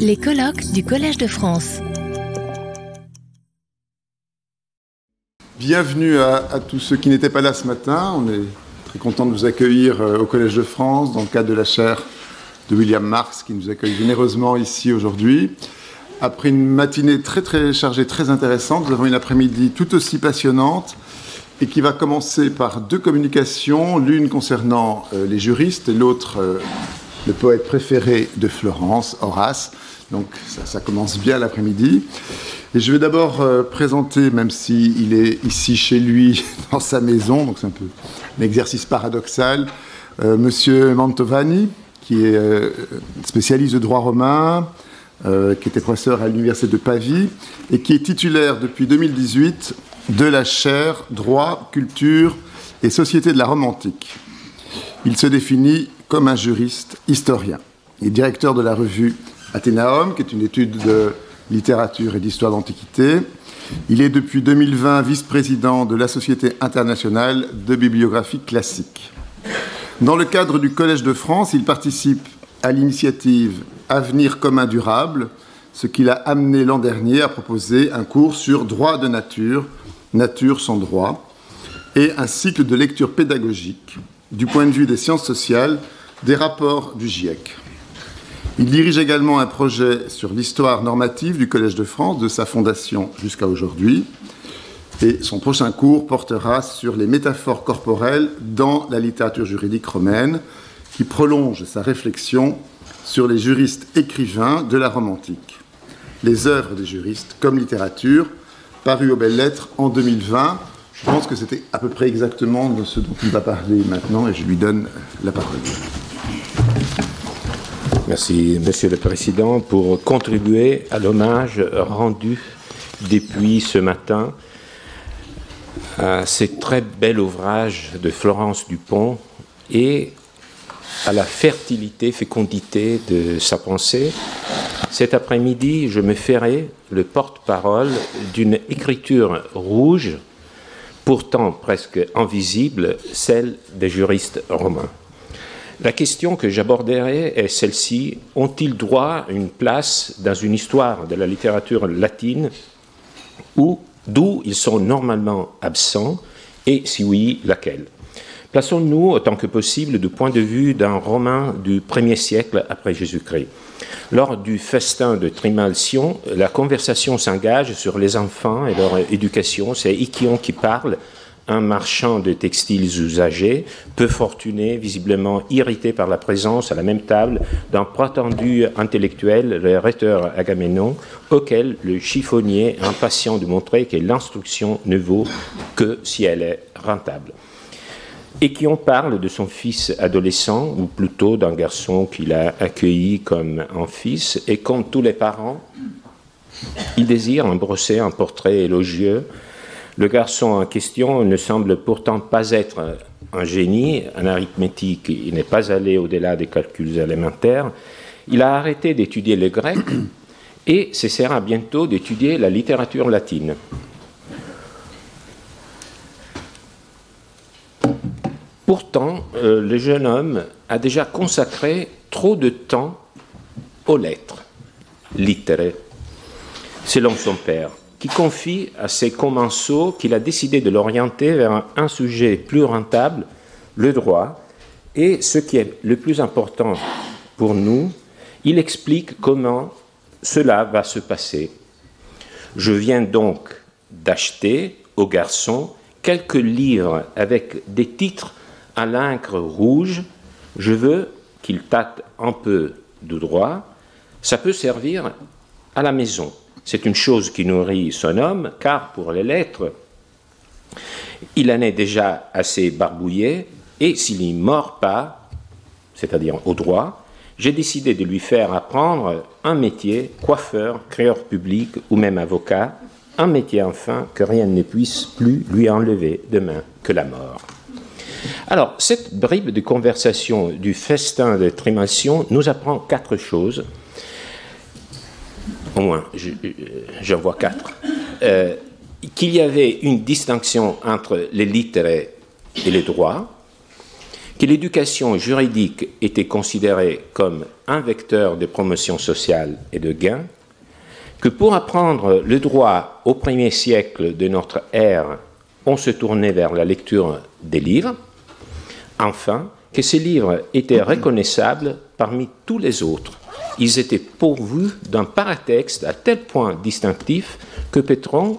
Les colloques du Collège de France. Bienvenue à, tous ceux qui n'étaient pas là ce matin. On est très content de vous accueillir euh, au Collège de France dans le cadre de la chaire de William Marx qui nous accueille généreusement ici aujourd'hui. Après une matinée très très chargée, très intéressante, nous avons une après-midi tout aussi passionnante et qui va commencer par deux communications, l'une concernant euh, les juristes et l'autre euh, le poète préféré de Florence, Horace. Donc ça, commence bien l'après-midi. Et je vais d'abord euh, présenter, même s'il est ici chez lui, dans sa maison, donc c'est un peu un exercice paradoxal, Monsieur Mantovani, qui est spécialiste de droit romain, qui était professeur à l'université de Pavie et qui est titulaire depuis 2018 de la chaire Droit, Culture et Société de la Romantique. Il se définit comme un juriste historien. Il est directeur de la revue Athénaum, qui est une étude de littérature et d'histoire d'Antiquité. Il est depuis 2020 vice-président de la Société internationale de bibliographie classique. Dans le cadre du Collège de France, il participe à l'initiative Avenir commun durable, ce qui l'a amené l'an dernier à proposer un cours sur droit de nature Nature sans droit, et un cycle de lecture pédagogique du point de vue des sciences sociales des rapports du GIEC. Il dirige également un projet sur l'histoire normative du Collège de France, de sa fondation jusqu'à aujourd'hui, et son prochain cours portera sur les métaphores corporelles dans la littérature juridique romaine, qui prolonge sa réflexion sur les juristes écrivains de la romantique, les œuvres des juristes comme littérature, paru aux belles lettres en 2020. Je pense que c'était à peu près exactement de ce dont il va parler maintenant et je lui donne la parole. Merci, Monsieur le Président, pour contribuer à l'hommage rendu depuis ce matin à ces très bel ouvrage de Florence Dupont et à la fertilité, fécondité de sa pensée. Cet après-midi, je me ferai le porte-parole d'une écriture rouge, pourtant presque invisible, celle des juristes romains. La question que j'aborderai est celle-ci. Ont-ils droit à une place dans une histoire de la littérature latine ou d'où ils sont normalement absents et si oui, laquelle? Plaçons-nous autant que possible du point de vue d'un Romain du 1er siècle après Jésus-Christ. Lors du festin de Trimalcion, la conversation s'engage sur les enfants et leur éducation. C'est Ikion qui parle, un marchand de textiles usagés, peu fortuné, visiblement irrité par la présence à la même table d'un prétendu intellectuel, le rhéteur Agamemnon, auquel le chiffonnier, impatient de montrer que l'instruction ne vaut que si elle est rentable et qui en parle de son fils adolescent, ou plutôt d'un garçon qu'il a accueilli comme un fils, et comme tous les parents, il désire brosser un portrait élogieux. Le garçon en question ne semble pourtant pas être un génie en arithmétique, il n'est pas allé au-delà des calculs élémentaires, il a arrêté d'étudier le grec et cessera bientôt d'étudier la littérature latine. Pourtant, euh, le jeune homme a déjà consacré trop de temps aux lettres, littérées, selon son père, qui confie à ses commensaux qu'il a décidé de l'orienter vers un sujet plus rentable, le droit, et ce qui est le plus important pour nous, il explique comment cela va se passer. Je viens donc d'acheter au garçon quelques livres avec des titres à l'encre rouge, je veux qu'il tâte un peu de droit, ça peut servir à la maison. C'est une chose qui nourrit son homme, car pour les lettres, il en est déjà assez barbouillé, et s'il n'y mord pas, c'est-à-dire au droit, j'ai décidé de lui faire apprendre un métier, coiffeur, créateur public ou même avocat, un métier enfin que rien ne puisse plus lui enlever demain que la mort. Alors, cette bribe de conversation du festin de Trimation nous apprend quatre choses. Au moins, j'en vois quatre. Euh, qu'il y avait une distinction entre les littéraires et les droits, que l'éducation juridique était considérée comme un vecteur de promotion sociale et de gain, que pour apprendre le droit au premier siècle de notre ère, on se tournait vers la lecture des livres, enfin, que ces livres étaient reconnaissables parmi tous les autres. Ils étaient pourvus d'un paratexte à tel point distinctif que Pétron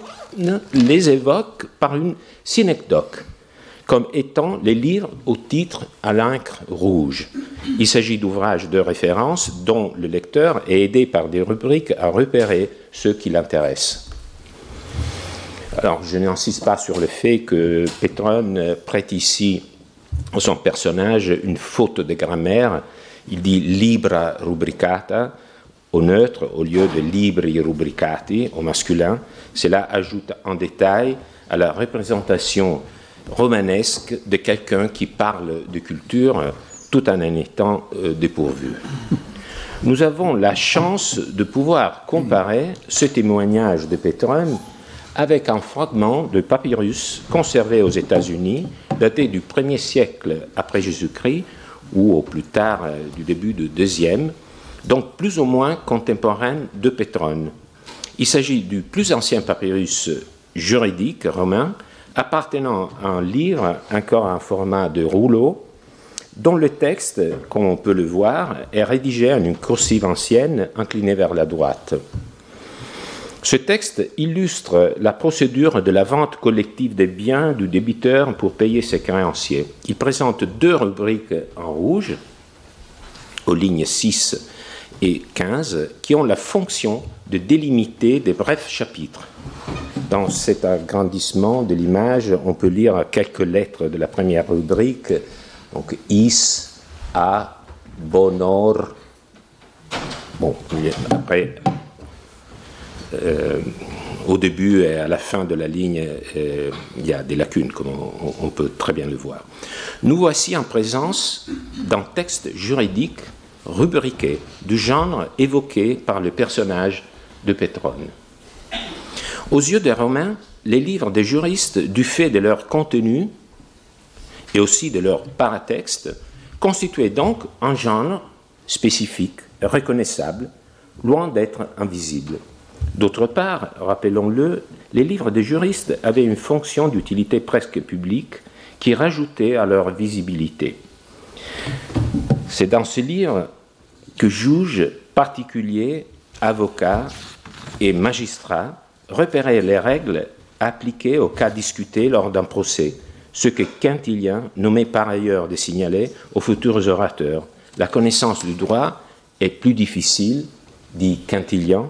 les évoque par une synecdoque comme étant les livres au titre à l'encre rouge. Il s'agit d'ouvrages de référence dont le lecteur est aidé par des rubriques à repérer ceux qui l'intéressent. Alors, je n'insiste pas sur le fait que Petron prête ici son personnage une faute de grammaire. Il dit libra rubricata au neutre au lieu de libri rubricati au masculin. Cela ajoute en détail à la représentation romanesque de quelqu'un qui parle de culture tout en en étant euh, dépourvu. Nous avons la chance de pouvoir comparer ce témoignage de Pétrone avec un fragment de papyrus conservé aux États-Unis, daté du 1er siècle après Jésus-Christ ou au plus tard euh, du début du deuxième, donc plus ou moins contemporain de Pétrone. Il s'agit du plus ancien papyrus juridique romain appartenant à un livre encore en format de rouleau, dont le texte, comme on peut le voir, est rédigé en une cursive ancienne inclinée vers la droite. Ce texte illustre la procédure de la vente collective des biens du débiteur pour payer ses créanciers. Il présente deux rubriques en rouge, aux lignes 6 et 15, qui ont la fonction de délimiter des brefs chapitres. Dans cet agrandissement de l'image, on peut lire quelques lettres de la première rubrique, donc is, a, bonor. Bon, après, au début et à la fin de la ligne, euh, il y a des lacunes, comme on, on, peut très bien le voir. Nous voici en présence d'un texte juridique rubriqué du genre évoqué par le personnage de Pétrone. Aux yeux des Romains, les livres des juristes, du fait de leur contenu et aussi de leur paratexte, constituaient donc un genre spécifique, reconnaissable, loin d'être invisible. D'autre part, rappelons-le, les livres des juristes avaient une fonction d'utilité presque publique qui rajoutait à leur visibilité. C'est dans ce livre que juges particuliers, avocats et magistrats repérer les règles appliquées au cas discuté lors d'un procès, ce que Quintilien nommait par ailleurs de signaler aux futurs orateurs. La connaissance du droit est plus difficile, dit Quintilien,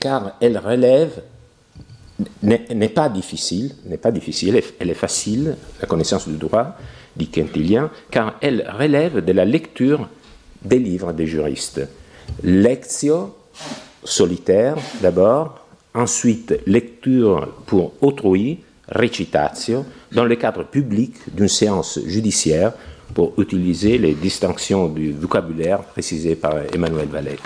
car elle relève n'est pas difficile, n'est pas difficile, elle est facile, la connaissance du droit, dit Quintilien, car elle relève de la lecture des livres des juristes. Lectio solitaire d'abord, Ensuite, lecture pour autrui, recitatio, dans le cadre public d'une séance judiciaire pour utiliser les distinctions du vocabulaire précisées par Emmanuel Valette.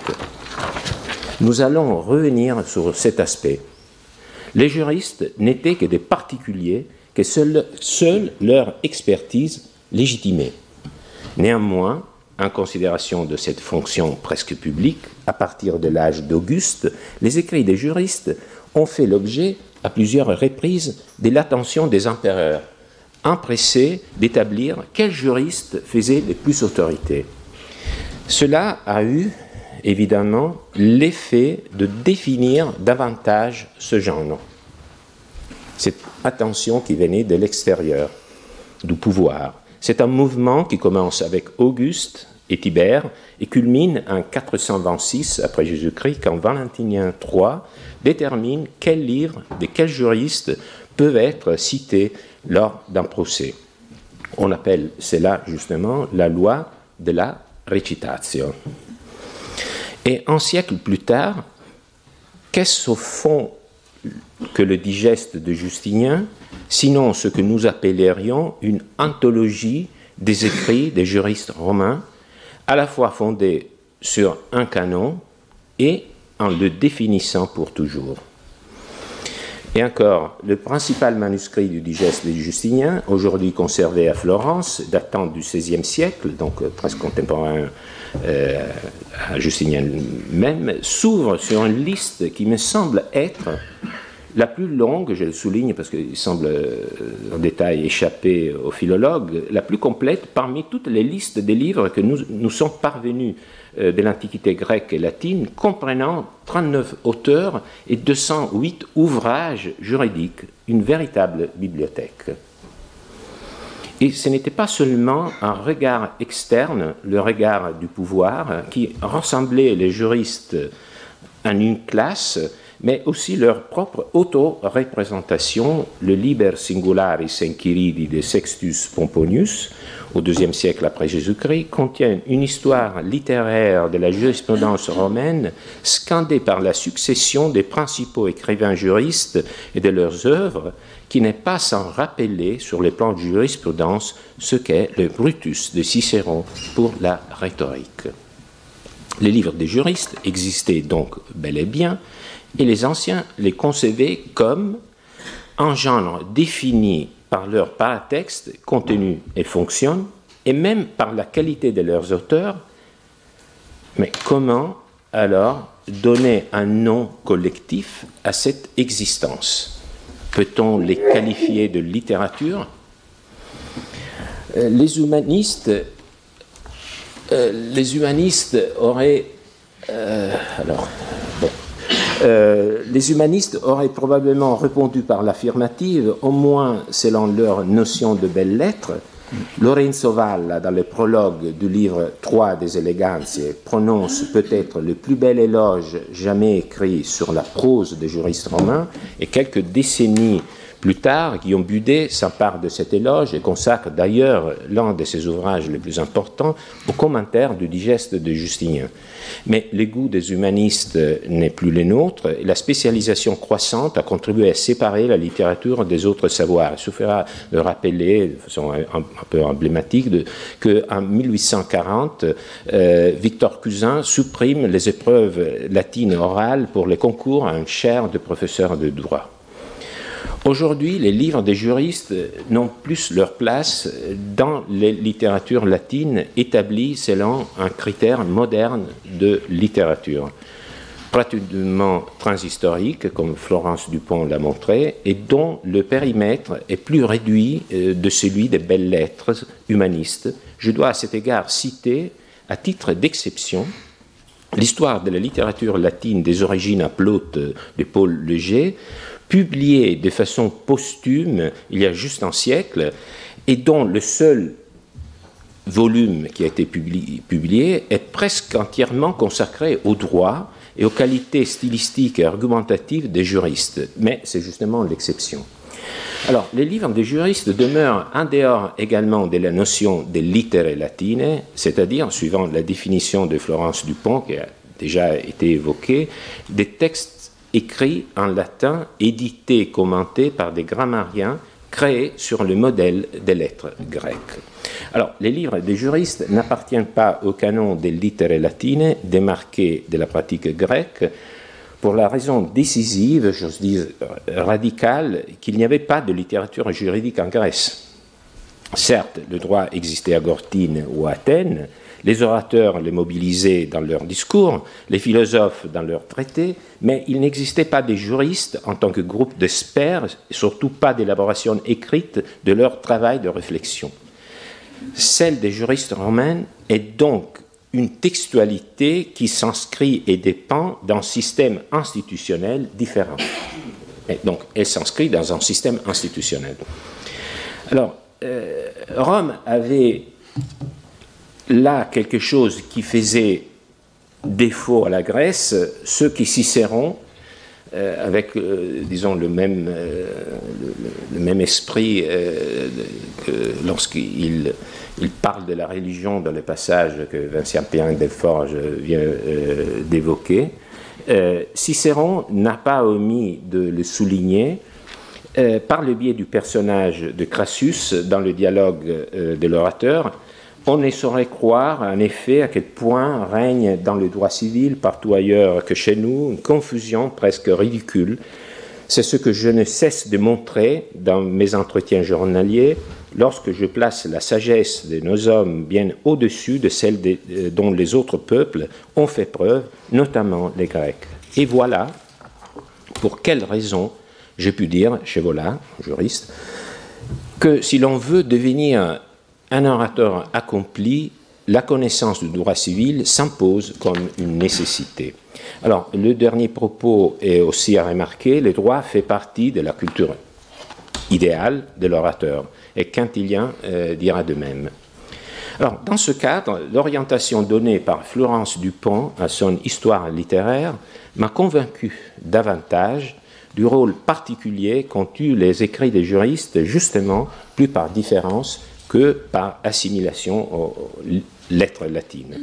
Nous allons revenir sur cet aspect. Les juristes n'étaient que des particuliers que seule, leur expertise légitimait. Néanmoins, en considération de cette fonction presque publique, à partir de l'âge d'Auguste, les écrits des juristes ont fait l'objet à plusieurs reprises de l'attention des empereurs, empressés d'établir quel juriste faisait le plus autorité. Cela a eu évidemment l'effet de définir davantage ce genre. Cette attention qui venait de l'extérieur, du pouvoir, c'est un mouvement qui commence avec Auguste et Tibère et culmine en 426 après Jésus-Christ quand Valentinien III détermine quels livres de quels juristes peuvent être cités lors d'un procès. On appelle cela justement la loi de la recitatio. Et un siècle plus tard, qu'est-ce au fond que le digeste de Justinien sinon ce que nous appellerions une anthologie des écrits des juristes romains, à la fois fondée sur un canon et en le définissant pour toujours. Et encore, le principal manuscrit du digeste des Justiniens, aujourd'hui conservé à Florence, datant du XVIe siècle, donc euh, presque contemporain euh, à Justinien même, s'ouvre sur une liste qui me semble être la plus longue, je le souligne parce qu'il semble euh, en détail échapper aux philologues, la plus complète parmi toutes les listes des livres que nous, nous sommes parvenus euh, de l'Antiquité grecque et latine, comprenant 39 auteurs et 208 ouvrages juridiques, une véritable bibliothèque. Et ce n'était pas seulement un regard externe, le regard du pouvoir, qui rassemblait les juristes en une classe, mais aussi leur propre auto-représentation, le Liber Singularis Enchiridi de Sextus Pomponius, au IIe siècle après Jésus-Christ, contient une histoire littéraire de la jurisprudence romaine scandée par la succession des principaux écrivains juristes et de leurs œuvres, qui n'est pas sans rappeler sur le plan de jurisprudence ce qu'est le Brutus de Cicéron pour la rhétorique. Les livres des juristes existaient donc bel et bien, et les anciens les concevaient comme un genre défini par leur paratexte, contenu et fonction, et même par la qualité de leurs auteurs. Mais comment alors donner un nom collectif à cette existence? Peut-on les qualifier de littérature? Euh, Les humanistes, euh, les humanistes auraient euh, alors, euh, les humanistes auraient probablement répondu par l'affirmative, au moins selon leur notion de belles lettres. Lorenzo Valla, dans le prologue du livre 3 des Elegantiae, prononce peut-être le plus bel éloge jamais écrit sur la prose des juristes romains, et quelques décennies plus tard, Guillaume Budet s'empare de cet éloge et consacre d'ailleurs l'un de ses ouvrages les plus importants au commentaire du digeste de Justinien. Mais les goûts des humanistes n'est plus les nôtres et la spécialisation croissante a contribué à séparer la littérature des autres savoirs. Il suffira de rappeler, de façon un, peu emblématique, qu'en 1840, euh, Victor Cousin supprime les épreuves latines orales pour les concours à un chaire de professeur de droit. Aujourd'hui, les livres des juristes n'ont plus leur place dans les littératures latines établies selon un critère moderne de littérature, pratiquement transhistorique, comme Florence Dupont l'a montré, et dont le périmètre est plus réduit euh, de celui des belles lettres humanistes. Je dois à cet égard citer, à titre d'exception, l'histoire de la littérature latine des origines à de Paul Leger, publié de façon posthume il y a juste un siècle et dont le seul volume qui a été publié, est presque entièrement consacré au droit et aux qualités stylistiques et argumentatives des juristes. Mais c'est justement l'exception. Alors, les livres des juristes demeurent en dehors également de la notion des littérés latines, c'est-à-dire, suivant la définition de Florence Dupont, qui a déjà été évoquée, des textes écrit en latin, édité et commenté par des grammariens créés sur le modèle des lettres grecques. Alors, les livres des juristes n'appartiennent pas au canon des littérés latines démarqués de la pratique grecque, pour la raison décisive, j'ose dire radicale, qu'il n'y avait pas de littérature juridique en Grèce. Certes, le droit existait à Gortine ou à Athènes, les orateurs les mobilisaient dans leurs discours, les philosophes dans leurs traités, mais il n'existait pas des juristes en tant que groupe d'experts, surtout pas d'élaboration écrite de leur travail de réflexion. Celle des juristes romains est donc une textualité qui s'inscrit et dépend d'un système institutionnel différent. Donc, elle s'inscrit dans un système institutionnel. Alors, euh, Rome avait là quelque chose qui faisait défaut à la Grèce, ceux qui Cicéron, euh, avec, euh, disons, le même, euh, esprit que lorsqu'il il parle de la religion dans le passage que Vincent Pierre Delforge vient d'évoquer, Cicéron n'a pas omis de le souligner par le biais du personnage de Crassus dans le dialogue de l'orateur, on ne saurait croire, en effet, à quel point règne dans le droit civil, partout ailleurs que chez nous, une confusion presque ridicule C'est ce que je ne cesse de montrer dans mes entretiens journaliers lorsque je place la sagesse de nos hommes bien au-dessus de celle euh, dont les autres peuples ont fait preuve, notamment les Grecs. Et voilà pour quelle raison j'ai pu dire, chez Vola, juriste, que si l'on veut devenir un orateur accompli, la connaissance du droit civil s'impose comme une nécessité. Alors, le dernier propos est aussi à remarquer, le droit fait partie de la culture idéale de l'orateur, et Quintilien euh, dira de même. Alors, dans ce cadre, l'orientation donnée par Florence Dupont à son histoire littéraire m'a convaincu davantage du rôle particulier qu'ont eu les écrits des juristes, justement, plus par différence que par assimilation aux lettres latines.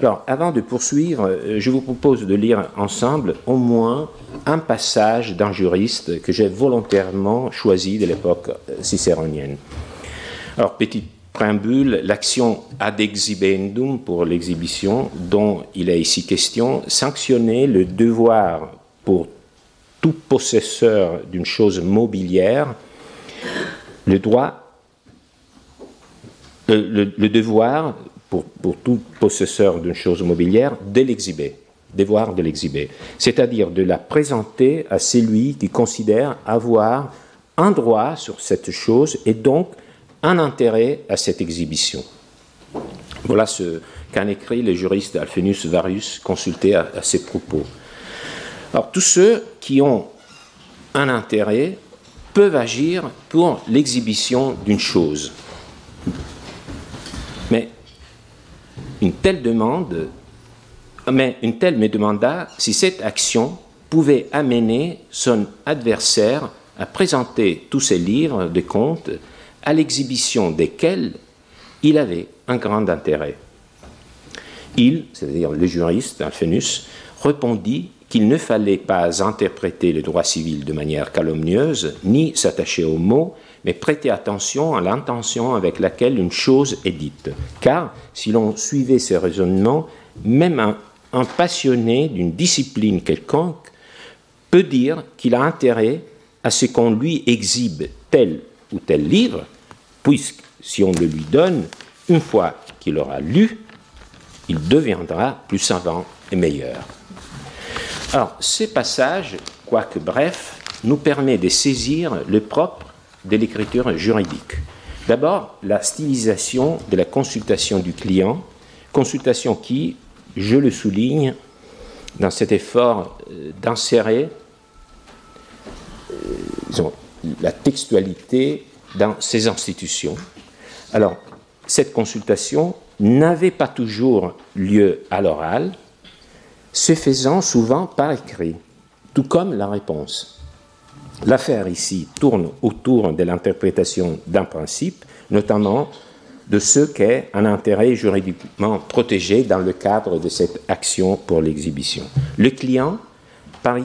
Alors, avant de poursuivre, euh, je vous propose de lire ensemble au moins un passage d'un juriste que j'ai volontairement choisi de l'époque euh, cicéronienne. Alors, petite préambule, l'action ad exhibendum pour l'exhibition, dont il est ici question, sanctionnait le devoir pour tout possesseur d'une chose mobilière, le droit, le, devoir pour, tout possesseur d'une chose mobilière de l'exhiber, devoir de l'exhiber, c'est-à-dire de la présenter à celui qui considère avoir un droit sur cette chose et donc un intérêt à cette exhibition. Voilà ce qu'en écrit le juriste Alphenus Varius consulté à, à ces propos. Alors tous ceux qui ont un intérêt peuvent agir pour l'exhibition d'une chose. Une telle demande, mais une telle me demanda si cette action pouvait amener son adversaire à présenter tous ses livres de comptes à l'exhibition desquels il avait un grand intérêt. Il, c'est-à-dire le juriste, Alphenus, répondit qu'il ne fallait pas interpréter le droit civil de manière calomnieuse, ni s'attacher aux mots, mais prêter attention à l'intention avec laquelle une chose est dite. Car si l'on suivait ce raisonnement, même un, un passionné d'une discipline quelconque peut dire qu'il a intérêt à ce qu'on lui exhibe tel ou tel livre, puisque si on le lui donne, une fois qu'il aura lu, il deviendra plus savant et meilleur. Alors, ces passages, quoique brefs, nous permettent de saisir le propre de l'écriture juridique. D'abord, la stylisation de la consultation du client, consultation qui, je le souligne, dans cet effort euh, d'insérer euh, la textualité dans ces institutions. Alors, cette consultation n'avait pas toujours lieu à l'oral, se faisant souvent par écrit, tout comme la réponse. L'affaire ici tourne autour de l'interprétation d'un principe, notamment de ce qu'est un intérêt juridiquement protégé dans le cadre de cette action pour l'exhibition. Le client, par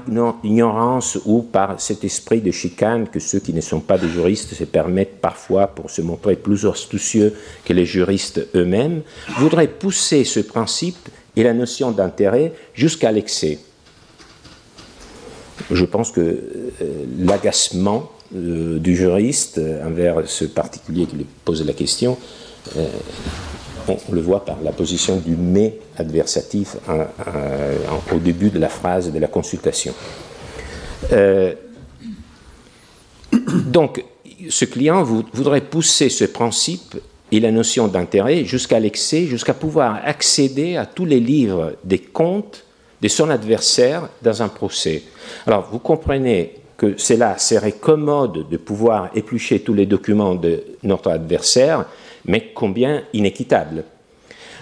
ignorance ou par cet esprit de chicane que ceux qui ne sont pas des juristes se permettent parfois pour se montrer plus astucieux que les juristes eux-mêmes, voudrait pousser ce principe et la notion d'intérêt jusqu'à l'excès. Je pense que euh, l'agacement euh, du juriste euh, envers ce particulier qui lui pose la question, on, le voit par la position du mais adversatif au début de la phrase de la consultation. donc, ce client voudrait pousser ce principe et la notion d'intérêt jusqu'à l'excès, jusqu'à pouvoir accéder à tous les livres des comptes de son adversaire dans un procès. Alors, vous comprenez que cela serait commode de pouvoir éplucher tous les documents de notre adversaire, mais combien inéquitable.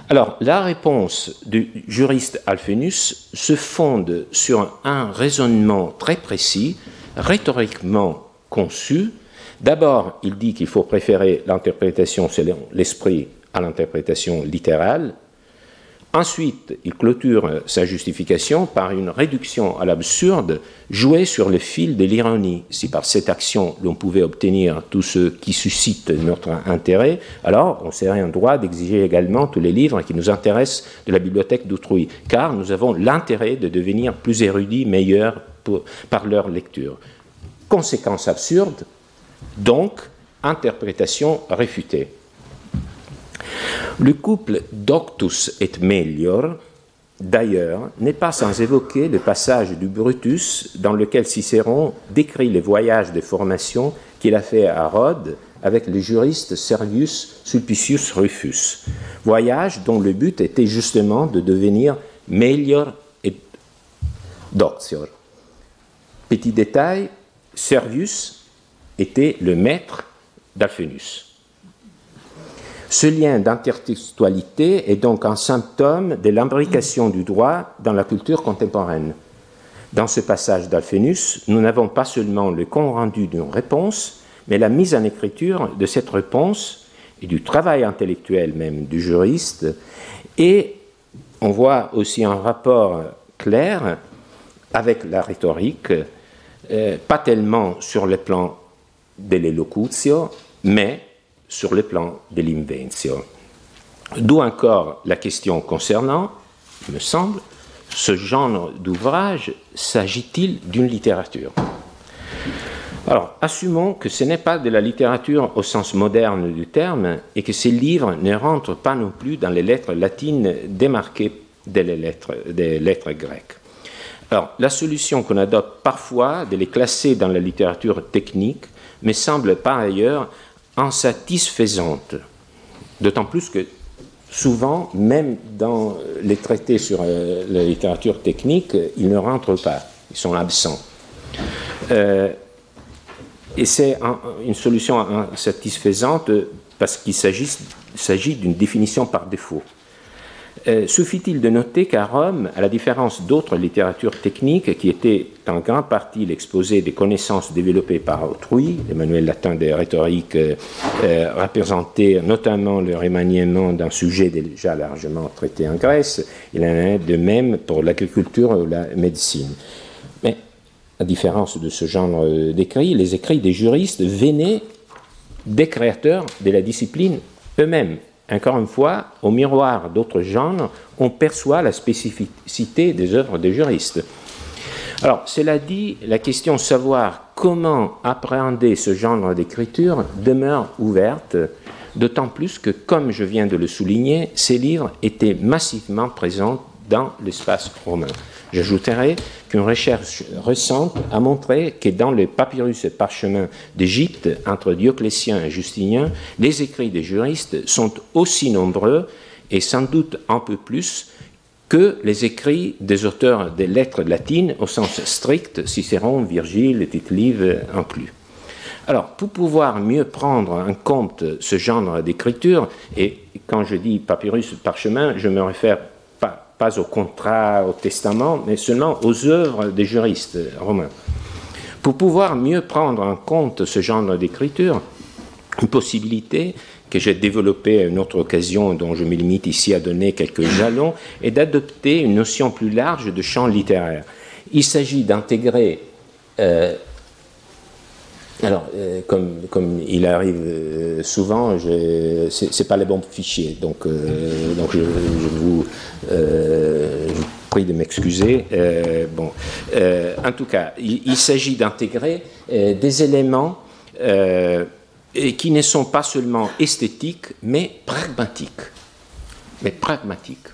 Alors, la réponse du juriste Alphenus se fonde sur un raisonnement très précis, rhétoriquement conçu, D'abord, il dit qu'il faut préférer l'interprétation selon l'esprit à l'interprétation littérale. Ensuite, il clôture sa justification par une réduction à l'absurde jouée sur le fil de l'ironie. Si par cette action l'on pouvait obtenir tout ce qui suscite notre intérêt, alors on serait en droit d'exiger également tous les livres qui nous intéressent de la bibliothèque d'autrui, car nous avons l'intérêt de devenir plus érudits, meilleurs par leur lecture. conséquence absurde, donc interprétation réfutée. Le couple doctus et melior, d'ailleurs, n'est pas sans évoquer le passage du Brutus dans lequel Cicéron décrit les voyages de formation qu'il a fait à Rhodes avec le juriste Servius Sulpicius Rufus, voyage dont le but était justement de devenir melior et doctior. Petit détail, Servius était le maître d'Alphenus. Ce lien d'intertextualité est donc un symptôme de l'imbrication du droit dans la culture contemporaine. Dans ce passage d'Alphénus, nous n'avons pas seulement le compte rendu d'une réponse, mais la mise en écriture de cette réponse et du travail intellectuel même du juriste. Et on voit aussi un rapport clair avec la rhétorique, euh, pas tellement sur le plan de l'élocutio, mais sur le plan de l'inventio. D'où encore la question concernant, il me semble, ce genre d'ouvrage s'agit-il d'une littérature? Alors, assumons que ce n'est pas de la littérature au sens moderne du terme et que ces livres ne rentrent pas non plus dans les lettres latines démarquées des lettres, des lettres grecques. Alors, la solution qu'on adopte parfois de les classer dans la littérature technique me semble par ailleurs insatisfaisante. D'autant plus que souvent, même dans les traités sur euh, la littérature technique, ils ne rentrent pas, ils sont absents. Euh, et c'est une solution insatisfaisante parce qu'il s'agit d'une définition par défaut. Euh, suffit-il de noter qu'à Rome, à la différence d'autres littératures techniques qui étaient en grande partie l'exposé des connaissances développées par autrui, les manuels latins de rhétorique euh, euh, représentaient notamment le remaniement d'un sujet déjà largement traité en Grèce, il en est de même pour l'agriculture ou la médecine. Mais à différence de ce genre d'écrits, les écrits des juristes venaient des créateurs de la discipline eux-mêmes encore une fois, au miroir d'autres genres, on perçoit la spécificité des œuvres des juristes. Alors, cela dit, la question savoir comment appréhender ce genre d'écriture demeure ouverte, d'autant plus que, comme je viens de le souligner, ces livres étaient massivement présents dans l'espace romain. J'ajouterai qu'une recherche récente a montré que dans les papyrus et parchemins d'Égypte, entre Dioclétien et Justinien, les écrits des juristes sont aussi nombreux et sans doute un peu plus que les écrits des auteurs des lettres latines au sens strict, Cicéron, Virgile et Tite-Live inclus. Alors, pour pouvoir mieux prendre en compte ce genre d'écriture, et quand je dis papyrus parchemin, je me réfère pas au contrat, au testament, mais seulement aux œuvres des juristes romains. Pour pouvoir mieux prendre en compte ce genre d'écriture, une possibilité que j'ai développée à une autre occasion dont je me limite ici à donner quelques jalons, est d'adopter une notion plus large de champ littéraire. Il s'agit d'intégrer euh, alors, euh, comme, il arrive euh, souvent, ce n'est pas les bons fichiers, donc, euh, je, vous, prie de m'excuser. bon, en tout cas, il, s'agit d'intégrer des éléments qui ne sont pas seulement esthétiques, mais pragmatiques. Mais pragmatiques.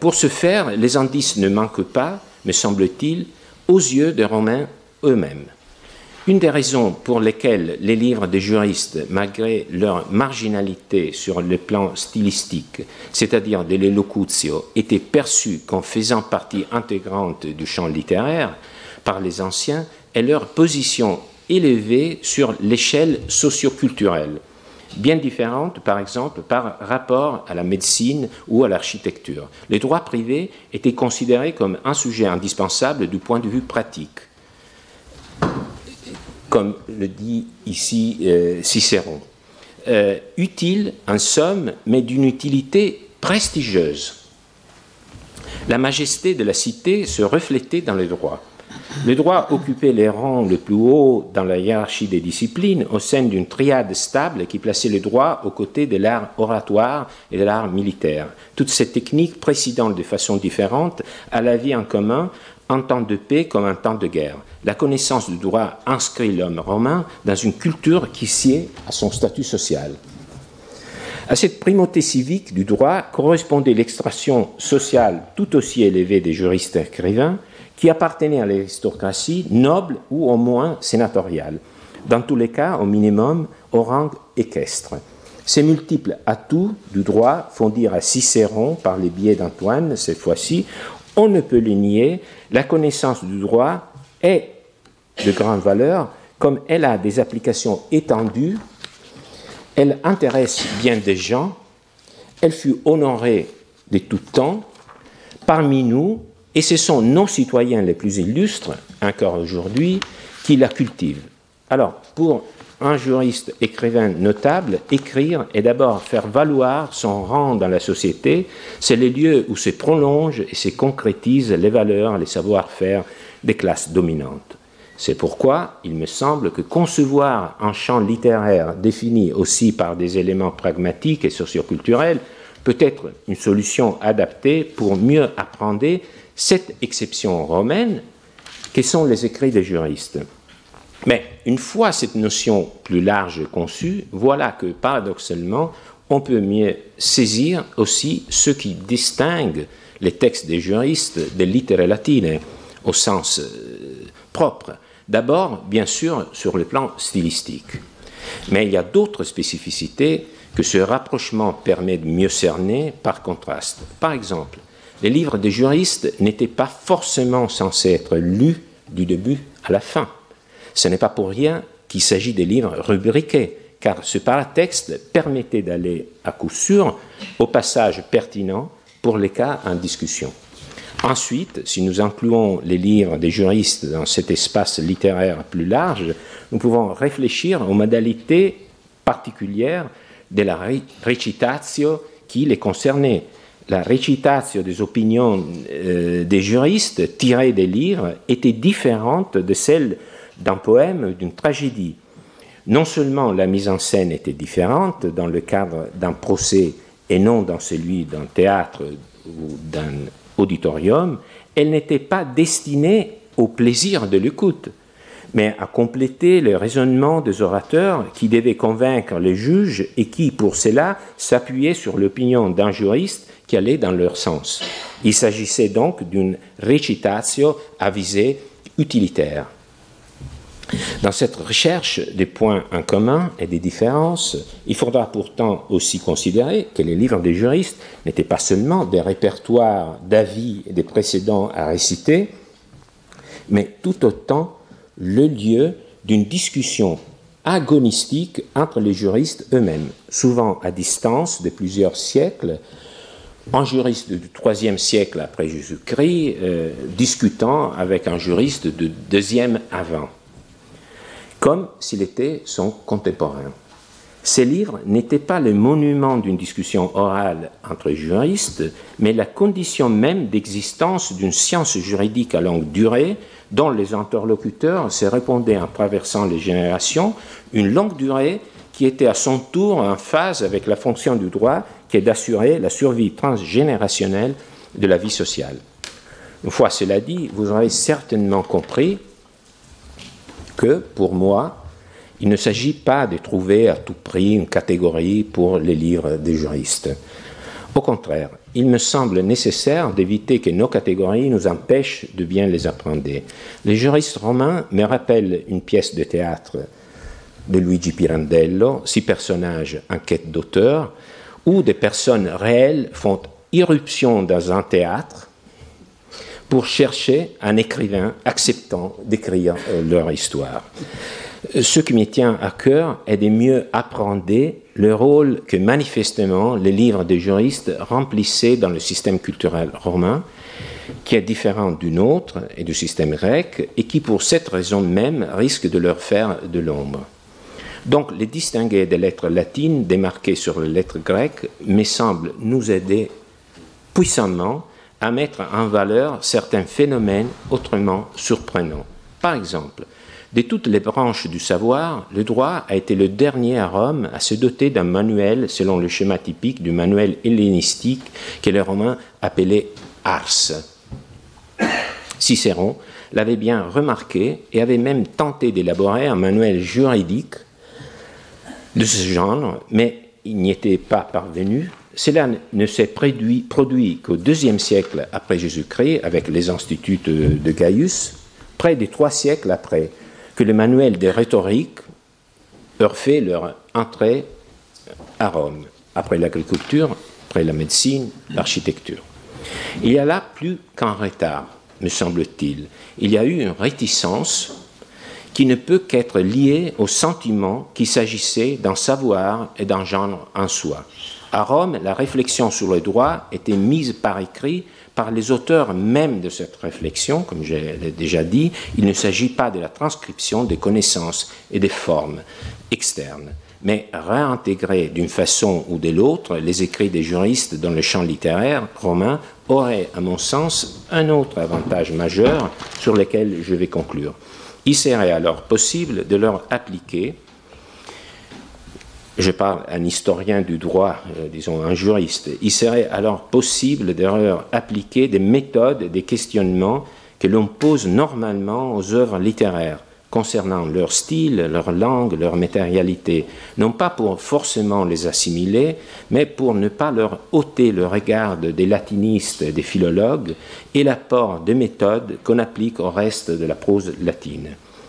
pour ce faire, les indices ne manquent pas, me semble-t-il, aux yeux des Romains eux-mêmes. Une des raisons pour lesquelles les livres des juristes, malgré leur marginalité sur le plan stylistique, c'est-à-dire de l'élocutio, étaient perçus comme faisant partie intégrante du champ littéraire par les anciens, est leur position élevée sur l'échelle socioculturelle, bien différente par exemple par rapport à la médecine ou à l'architecture. Les droits privés étaient considérés comme un sujet indispensable du point de vue pratique comme le dit ici euh, Cicéron. Euh, utile en somme, mais d'une utilité prestigieuse. La majesté de la cité se reflétait dans les droits. Le droit occupait les rangs le plus haut dans la hiérarchie des disciplines au sein d'une triade stable qui plaçait le droit aux côtés de l'art oratoire et de l'art militaire. Toutes ces techniques précédant de façon différente à la vie en commun en temps de paix comme en temps de guerre. La connaissance du droit inscrit l'homme romain dans une culture qui sied à son statut social. À cette primauté civique du droit correspondait l'extraction sociale tout aussi élevée des juristes écrivains qui appartenaient à l'aristocratie noble ou au moins sénatoriale, dans tous les cas au minimum au rang équestre. Ces multiples atouts du droit font dire à Cicéron, par les biais d'Antoine cette fois-ci, on ne peut le nier, la connaissance du droit est de grande valeur, comme elle a des applications étendues, elle intéresse bien des gens, elle fut honorée de tout temps parmi nous, et ce sont nos citoyens les plus illustres, encore aujourd'hui, qui la cultivent. Alors, pour un juriste écrivain notable, écrire et d'abord faire valoir son rang dans la société, c'est les lieux où se prolongent et se concrétisent les valeurs, les savoir-faire des classes dominantes. C'est pourquoi il me semble que concevoir un champ littéraire défini aussi par des éléments pragmatiques et socioculturels peut être une solution adaptée pour mieux apprendre cette exception romaine que sont les écrits des juristes. Mais une fois cette notion plus large conçue, voilà que paradoxalement, on peut mieux saisir aussi ce qui distingue les textes des juristes des littérés latines au sens euh, propre. D'abord, bien sûr, sur le plan stylistique. Mais il y a d'autres spécificités que ce rapprochement permet de mieux cerner par contraste. Par exemple, les livres des juristes n'étaient pas forcément censés être lus du début à la fin. Ce n'est pas pour rien qu'il s'agit des livres rubriqués, car ce paratexte permettait d'aller à coup sûr au passage pertinent pour les cas en discussion. Ensuite, si nous incluons les livres des juristes dans cet espace littéraire plus large, nous pouvons réfléchir aux modalités particulières de la recitatio qui les concernait. La recitatio des opinions euh, des juristes tirées des livres était différente de celle d'un poème, d'une tragédie. Non seulement la mise en scène était différente dans le cadre d'un procès et non dans celui d'un théâtre ou d'un auditorium, elle n'était pas destinée au plaisir de l'écoute, mais à compléter le raisonnement des orateurs qui devaient convaincre les juges et qui, pour cela, s'appuyaient sur l'opinion d'un juriste qui allait dans leur sens. Il s'agissait donc d'une recitatio à visée utilitaire. Dans cette recherche des points en commun et des différences, il faudra pourtant aussi considérer que les livres des juristes n'étaient pas seulement des répertoires d'avis et des précédents à réciter, mais tout autant le lieu d'une discussion agonistique entre les juristes eux-mêmes, souvent à distance de plusieurs siècles, un juriste du IIIe siècle après Jésus-Christ euh, discutant avec un juriste du deuxième avant comme s'il était son contemporain. Ces livres n'étaient pas le monument d'une discussion orale entre juristes, mais la condition même d'existence d'une science juridique à longue durée dont les interlocuteurs se répondaient en traversant les générations, une longue durée qui était à son tour en phase avec la fonction du droit qui est d'assurer la survie transgénérationnelle de la vie sociale. Une fois cela dit, vous aurez certainement compris que, pour moi, il ne s'agit pas de trouver à tout prix une catégorie pour les livres des juristes. Au contraire, il me semble nécessaire d'éviter que nos catégories nous empêchent de bien les apprendre. Les juristes romains me rappellent une pièce de théâtre de Luigi Pirandello, six personnages en quête d'auteur, où des personnes réelles font irruption dans un théâtre pour chercher un écrivain acceptant d'écrire euh, leur histoire. Euh, ce qui me tient à cœur est de mieux apprendre le rôle que manifestement les livres des juristes remplissaient dans le système culturel romain, qui est différent du nôtre et du système grec, et qui pour cette raison même risque de leur faire de l'ombre. Donc les distinguer des lettres latines démarquées sur les lettres grecques me semble nous aider puissamment à mettre en valeur certains phénomènes autrement surprenants. Par exemple, de toutes les branches du savoir, le droit a été le dernier à Rome à se doter d'un manuel selon le schéma typique du manuel hellénistique que les Romains appelaient ars. Cicéron l'avait bien remarqué et avait même tenté d'élaborer un manuel juridique de ce genre, mais il n'y était pas parvenu. Cela ne s'est produit, qu'au deuxième siècle après Jésus-Christ, avec les instituts de Gaius, près de trois siècles après que le manuel des rhétoriques eurent fait leur entrée à Rome, après l'agriculture, après la médecine, l'architecture. Il y a là plus qu'un retard, me semble-t-il. Il y a eu une réticence qui ne peut qu'être liée au sentiment qu'il s'agissait d'un savoir et d'un genre en soi. À Rome, la réflexion sur le droit était mise par écrit par les auteurs même de cette réflexion, comme je l'ai déjà dit, il ne s'agit pas de la transcription des connaissances et des formes externes, mais réintégrer d'une façon ou de l'autre les écrits des juristes dans le champ littéraire romain aurait, à mon sens, un autre avantage majeur sur lequel je vais conclure. Il serait alors possible de leur appliquer je parle un historien du droit, euh, disons un juriste, il serait alors possible de leur appliquer des méthodes, des questionnements que l'on pose normalement aux œuvres littéraires concernant leur style, leur langue, leur matérialité, non pas pour forcément les assimiler, mais pour ne pas leur ôter le regard des latinistes des philologues et l'apport de méthodes qu'on applique au reste de la prose latine.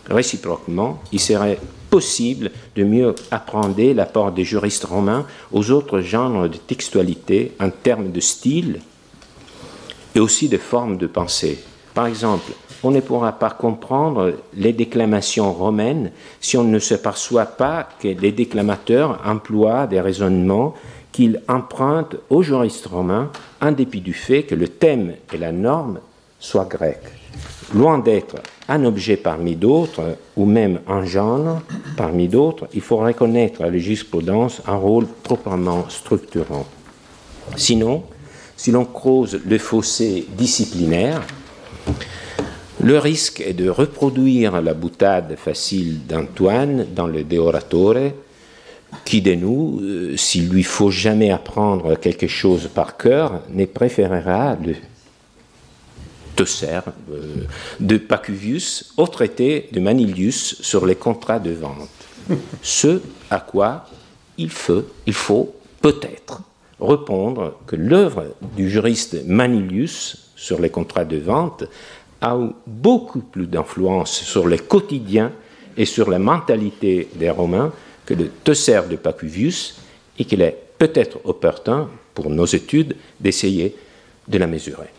Réciproquement, il serait possible de mieux apprendre l'apport des juristes romains aux autres genres de textualité en termes de style et aussi de forme de pensée. Par exemple, on ne pourra pas comprendre les déclamations romaines si on ne se perçoit pas que les déclamateurs emploient des raisonnements qu'ils empruntent aux juristes romains en dépit du fait que le thème et la norme soient grecs. Loin d'être un objet parmi d'autres, ou même un genre parmi d'autres, il faut reconnaître à la jurisprudence un rôle proprement structurant. Sinon, si l'on creuse le fossé disciplinaire, le risque est de reproduire la boutade facile d'Antoine dans le De Oratore, qui de nous, euh, s'il lui faut jamais apprendre quelque chose par cœur, ne préférera le Tosser euh, de Pacuvius au traité de Manilius sur les contrats de vente. Ce à quoi il faut, peut-être répondre que l'œuvre du juriste Manilius sur les contrats de vente a beaucoup plus d'influence sur les quotidiens et sur la mentalité des Romains que le Tosser de Pacuvius et qu'il est peut-être opportun pour nos études d'essayer de la mesurer.